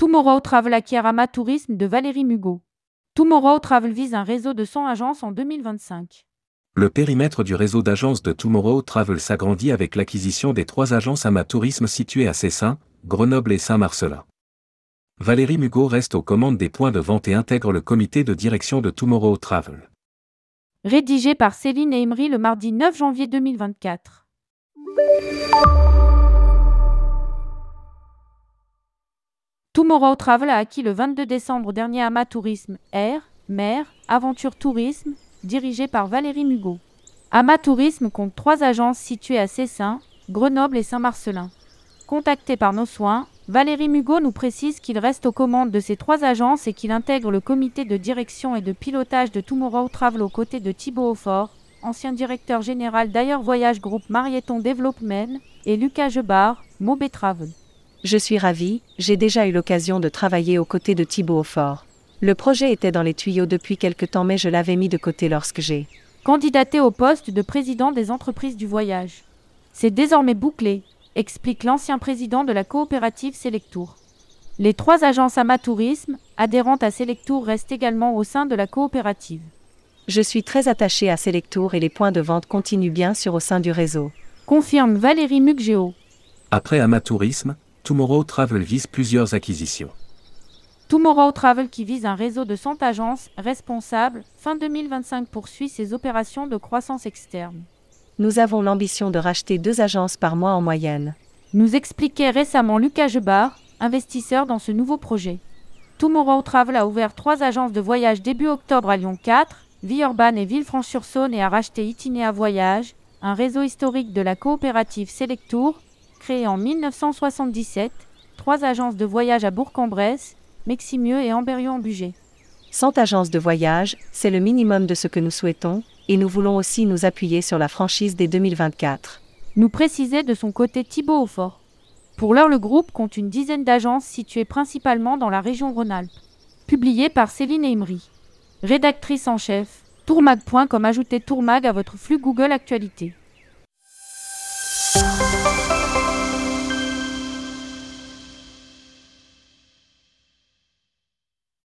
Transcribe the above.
Tomorrow Travel acquiert Ama Tourisme de Valérie Mugot. Tomorrow Travel vise un réseau de 100 agences en 2025. Le périmètre du réseau d'agences de Tomorrow Travel s'agrandit avec l'acquisition des trois agences Ama Tourisme situées à Cessin, Grenoble et Saint-Marcelin. Valérie Mugot reste aux commandes des points de vente et intègre le comité de direction de Tomorrow Travel. Rédigé par Céline et Emery le mardi 9 janvier 2024. Tomorrow Travel a acquis le 22 décembre dernier Ama Tourisme, Air, Mer, Aventure Tourisme, dirigé par Valérie Mugot. Ama Tourisme compte trois agences situées à Cessin, Grenoble et Saint-Marcelin. Contacté par nos soins, Valérie Mugot nous précise qu'il reste aux commandes de ces trois agences et qu'il intègre le comité de direction et de pilotage de Tomorrow Travel aux côtés de Thibaut Aufort, ancien directeur général d'Ailleurs Voyage Group Marieton Development, et Lucas Gebard, Mobé Travel. Je suis ravie, j'ai déjà eu l'occasion de travailler aux côtés de Thibaut Aufort. Le projet était dans les tuyaux depuis quelque temps mais je l'avais mis de côté lorsque j'ai candidaté au poste de président des entreprises du voyage. C'est désormais bouclé, explique l'ancien président de la coopérative Selectour. Les trois agences amatourisme, adhérentes à Selectour, restent également au sein de la coopérative. Je suis très attaché à Selectour et les points de vente continuent bien sur au sein du réseau. Confirme Valérie Mugéo. Après Amatourisme, Tomorrow Travel vise plusieurs acquisitions. Tomorrow Travel qui vise un réseau de 100 agences responsables, fin 2025 poursuit ses opérations de croissance externe. Nous avons l'ambition de racheter deux agences par mois en moyenne. Nous expliquait récemment Lucas Gebard, investisseur dans ce nouveau projet. Tomorrow Travel a ouvert trois agences de voyage début octobre à Lyon 4, Villeurbanne et Villefranche-sur-Saône et a racheté Itinéa Voyage, un réseau historique de la coopérative Selectour, créé en 1977, trois agences de voyage à Bourg-en-Bresse, Meximieux et Amberieu-en-Bugey. 100 agences de voyage, c'est le minimum de ce que nous souhaitons, et nous voulons aussi nous appuyer sur la franchise dès 2024. Nous précisait de son côté Thibaut Aufort. Pour l'heure, le groupe compte une dizaine d'agences situées principalement dans la région Rhône-Alpes. Publié par Céline Emery. Rédactrice en chef, tourmag.com ajoutez Tourmag à votre flux Google Actualité.